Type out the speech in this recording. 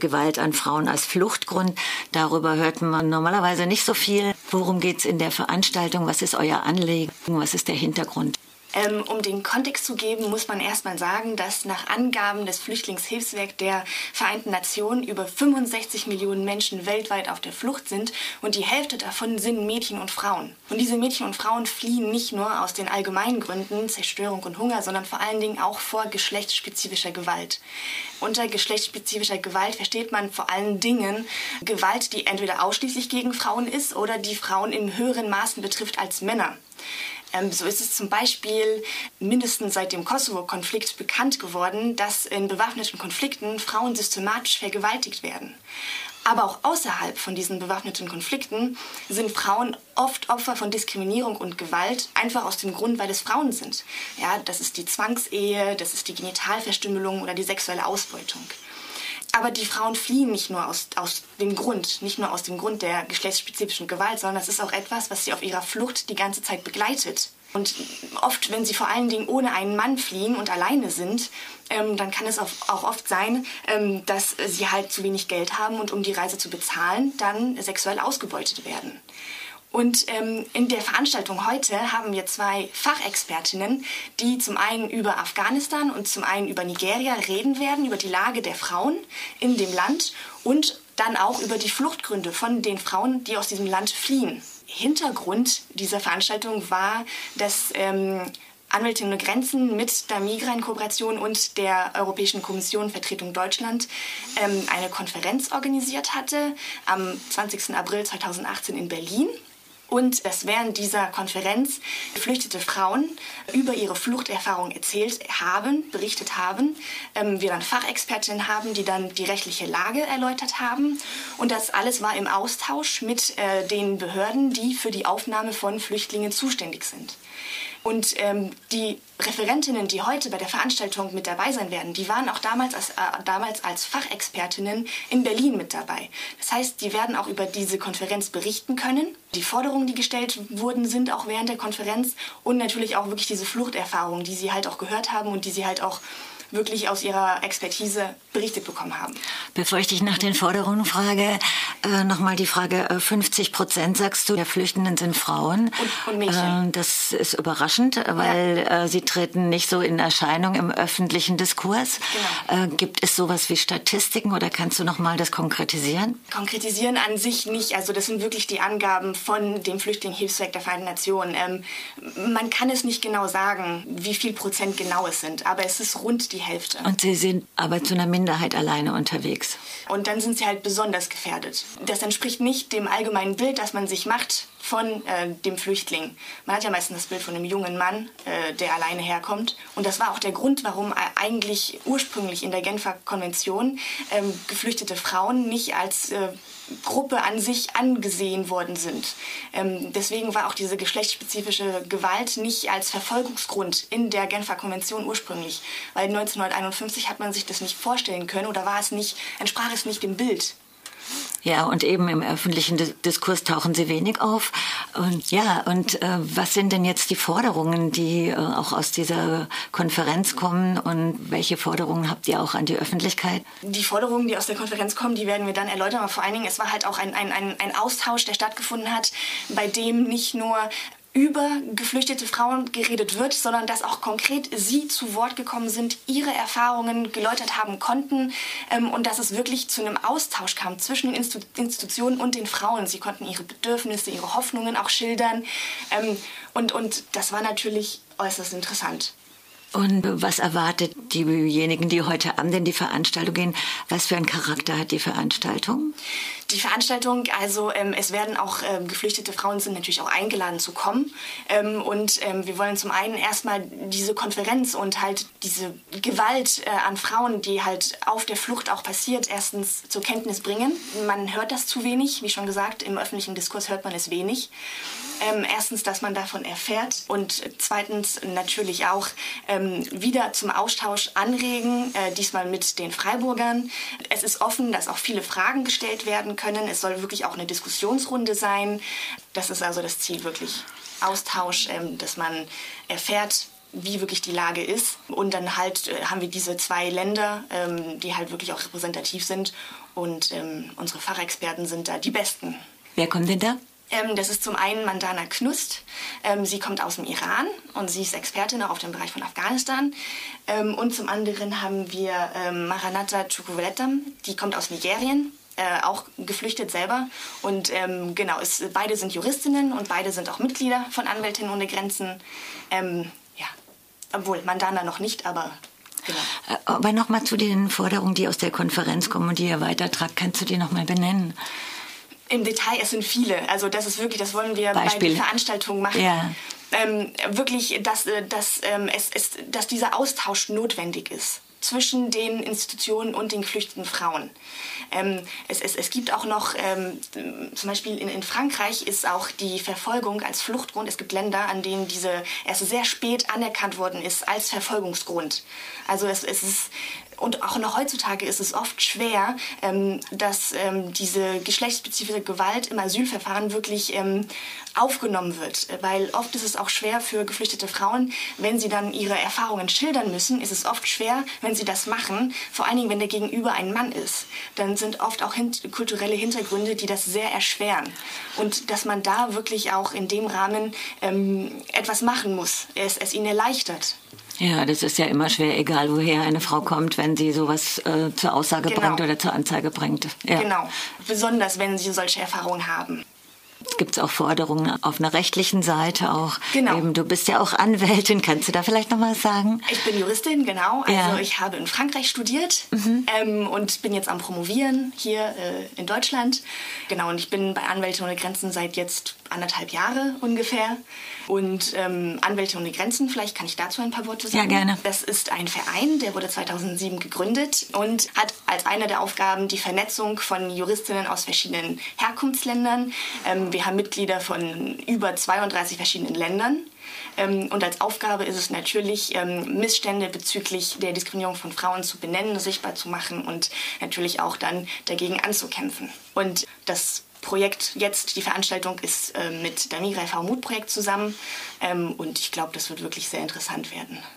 Gewalt an Frauen als Fluchtgrund. Darüber hört man normalerweise nicht so viel. Worum geht es in der Veranstaltung? Was ist euer Anliegen? Was ist der Hintergrund? Ähm, um den Kontext zu geben, muss man erstmal sagen, dass nach Angaben des Flüchtlingshilfswerks der Vereinten Nationen über 65 Millionen Menschen weltweit auf der Flucht sind und die Hälfte davon sind Mädchen und Frauen. Und diese Mädchen und Frauen fliehen nicht nur aus den allgemeinen Gründen Zerstörung und Hunger, sondern vor allen Dingen auch vor geschlechtsspezifischer Gewalt. Unter geschlechtsspezifischer Gewalt versteht man vor allen Dingen Gewalt, die entweder ausschließlich gegen Frauen ist oder die Frauen in höheren Maßen betrifft als Männer. Ähm, so ist es zum Beispiel mindestens seit dem Kosovo-Konflikt bekannt geworden, dass in bewaffneten Konflikten Frauen systematisch vergewaltigt werden. Aber auch außerhalb von diesen bewaffneten Konflikten sind Frauen oft Opfer von Diskriminierung und Gewalt, einfach aus dem Grund, weil es Frauen sind. Ja, das ist die Zwangsehe, das ist die Genitalverstümmelung oder die sexuelle Ausbeutung. Aber die Frauen fliehen nicht nur aus, aus dem Grund, nicht nur aus dem Grund der geschlechtsspezifischen Gewalt, sondern das ist auch etwas, was sie auf ihrer Flucht die ganze Zeit begleitet. Und oft, wenn sie vor allen Dingen ohne einen Mann fliehen und alleine sind, ähm, dann kann es auch, auch oft sein, ähm, dass sie halt zu wenig Geld haben und um die Reise zu bezahlen, dann sexuell ausgebeutet werden. Und ähm, in der Veranstaltung heute haben wir zwei Fachexpertinnen, die zum einen über Afghanistan und zum einen über Nigeria reden werden, über die Lage der Frauen in dem Land und dann auch über die Fluchtgründe von den Frauen, die aus diesem Land fliehen. Hintergrund dieser Veranstaltung war, dass ähm, Anwältinnen ohne Grenzen mit der Migra-Kooperation und der Europäischen Kommission Vertretung Deutschland ähm, eine Konferenz organisiert hatte am 20. April 2018 in Berlin und dass während dieser Konferenz geflüchtete Frauen über ihre Fluchterfahrung erzählt haben, berichtet haben. Ähm, wir dann Fachexpertinnen haben, die dann die rechtliche Lage erläutert haben. Und das alles war im Austausch mit äh, den Behörden, die für die Aufnahme von Flüchtlingen zuständig sind. Und ähm, die Referentinnen, die heute bei der Veranstaltung mit dabei sein werden, die waren auch damals als, äh, damals als Fachexpertinnen in Berlin mit dabei. Das heißt, die werden auch über diese Konferenz berichten können. Die Forderungen, die gestellt wurden, sind auch während der Konferenz und natürlich auch wirklich diese Fluchterfahrungen, die sie halt auch gehört haben und die sie halt auch wirklich aus ihrer Expertise berichtet bekommen haben. Bevor ich dich nach den Forderungen frage, äh, nochmal die Frage, äh, 50 Prozent sagst du, der Flüchtenden sind Frauen. Und, und Mädchen. Äh, das ist überraschend, weil ja. äh, sie treten nicht so in Erscheinung im öffentlichen Diskurs. Genau. Äh, gibt es sowas wie Statistiken oder kannst du nochmal das konkretisieren? Konkretisieren an sich nicht. Also das sind wirklich die Angaben von dem Flüchtlingshilfswerk der Vereinten Nationen. Ähm, man kann es nicht genau sagen, wie viel Prozent genau es sind, aber es ist rund die Hälfte. Und sie sind aber zu einer Minderheit alleine unterwegs. Und dann sind sie halt besonders gefährdet. Das entspricht nicht dem allgemeinen Bild, das man sich macht von äh, dem Flüchtling. Man hat ja meistens das Bild von einem jungen Mann, äh, der alleine herkommt. Und das war auch der Grund, warum eigentlich ursprünglich in der Genfer Konvention ähm, geflüchtete Frauen nicht als äh, Gruppe an sich angesehen worden sind. Ähm, deswegen war auch diese geschlechtsspezifische Gewalt nicht als Verfolgungsgrund in der Genfer Konvention ursprünglich, weil 1951 hat man sich das nicht vorstellen können oder war es nicht, entsprach es nicht dem Bild. Ja, und eben im öffentlichen Diskurs tauchen sie wenig auf. Und ja, und äh, was sind denn jetzt die Forderungen, die äh, auch aus dieser Konferenz kommen und welche Forderungen habt ihr auch an die Öffentlichkeit? Die Forderungen, die aus der Konferenz kommen, die werden wir dann erläutern, aber vor allen Dingen, es war halt auch ein, ein, ein, ein Austausch, der stattgefunden hat, bei dem nicht nur über geflüchtete Frauen geredet wird, sondern dass auch konkret sie zu Wort gekommen sind, ihre Erfahrungen geläutert haben konnten ähm, und dass es wirklich zu einem Austausch kam zwischen den Institu Institutionen und den Frauen. Sie konnten ihre Bedürfnisse, ihre Hoffnungen auch schildern ähm, und, und das war natürlich äußerst interessant. Und was erwartet diejenigen, die heute Abend in die Veranstaltung gehen? Was für einen Charakter hat die Veranstaltung? Die Veranstaltung, also ähm, es werden auch ähm, geflüchtete Frauen sind natürlich auch eingeladen zu kommen. Ähm, und ähm, wir wollen zum einen erstmal diese Konferenz und halt diese Gewalt äh, an Frauen, die halt auf der Flucht auch passiert, erstens zur Kenntnis bringen. Man hört das zu wenig, wie schon gesagt, im öffentlichen Diskurs hört man es wenig. Ähm, erstens, dass man davon erfährt und zweitens natürlich auch ähm, wieder zum Austausch anregen, äh, diesmal mit den Freiburgern. Es ist offen, dass auch viele Fragen gestellt werden können. Es soll wirklich auch eine Diskussionsrunde sein. Das ist also das Ziel, wirklich Austausch, ähm, dass man erfährt, wie wirklich die Lage ist. Und dann halt äh, haben wir diese zwei Länder, ähm, die halt wirklich auch repräsentativ sind. Und ähm, unsere Fachexperten sind da die Besten. Wer kommt denn da? Ähm, das ist zum einen Mandana Knust. Ähm, sie kommt aus dem Iran und sie ist Expertin auch auf dem Bereich von Afghanistan. Ähm, und zum anderen haben wir ähm, Maranatha Chukwuletam, die kommt aus Nigerien. Äh, auch geflüchtet selber. Und ähm, genau, es, beide sind Juristinnen und beide sind auch Mitglieder von Anwältinnen ohne Grenzen. Ähm, ja, obwohl Mandana noch nicht, aber Genau. Äh, aber nochmal zu den Forderungen, die aus der Konferenz kommen und die ihr weitertragt. Kannst du die nochmal benennen? Im Detail, es sind viele. Also das ist wirklich, das wollen wir Beispiel. bei den Veranstaltungen machen. Ja. Ähm, wirklich, dass, äh, dass, ähm, es, es, dass dieser Austausch notwendig ist zwischen den Institutionen und den geflüchteten Frauen. Ähm, es, es, es gibt auch noch, ähm, zum Beispiel in, in Frankreich ist auch die Verfolgung als Fluchtgrund. Es gibt Länder, an denen diese erst sehr spät anerkannt worden ist als Verfolgungsgrund. Also es, es ist und auch noch heutzutage ist es oft schwer, ähm, dass ähm, diese geschlechtsspezifische Gewalt im Asylverfahren wirklich ähm, aufgenommen wird. Weil oft ist es auch schwer für geflüchtete Frauen, wenn sie dann ihre Erfahrungen schildern müssen, ist es oft schwer, wenn sie das machen, vor allen Dingen, wenn der Gegenüber ein Mann ist. Dann sind oft auch hint kulturelle Hintergründe, die das sehr erschweren. Und dass man da wirklich auch in dem Rahmen ähm, etwas machen muss, es, es ihnen erleichtert. Ja, das ist ja immer schwer, egal woher eine Frau kommt, wenn sie sowas äh, zur Aussage genau. bringt oder zur Anzeige bringt. Ja. Genau, besonders wenn sie solche Erfahrungen haben. Gibt es auch Forderungen auf einer rechtlichen Seite auch? Genau. Eben, du bist ja auch Anwältin, kannst du da vielleicht noch was sagen? Ich bin Juristin, genau. Also ja. ich habe in Frankreich studiert mhm. ähm, und bin jetzt am Promovieren hier äh, in Deutschland. Genau, und ich bin bei Anwälte ohne Grenzen seit jetzt anderthalb Jahre ungefähr. Und ähm, Anwälte ohne Grenzen, vielleicht kann ich dazu ein paar Worte sagen. Ja, gerne. Das ist ein Verein, der wurde 2007 gegründet und hat als eine der Aufgaben die Vernetzung von Juristinnen aus verschiedenen Herkunftsländern. Ähm, wir haben Mitglieder von über 32 verschiedenen Ländern. Ähm, und als Aufgabe ist es natürlich, ähm, Missstände bezüglich der Diskriminierung von Frauen zu benennen, sichtbar zu machen und natürlich auch dann dagegen anzukämpfen. Und das Projekt jetzt, die Veranstaltung ist äh, mit der Migrä V Mut Projekt zusammen ähm, und ich glaube, das wird wirklich sehr interessant werden.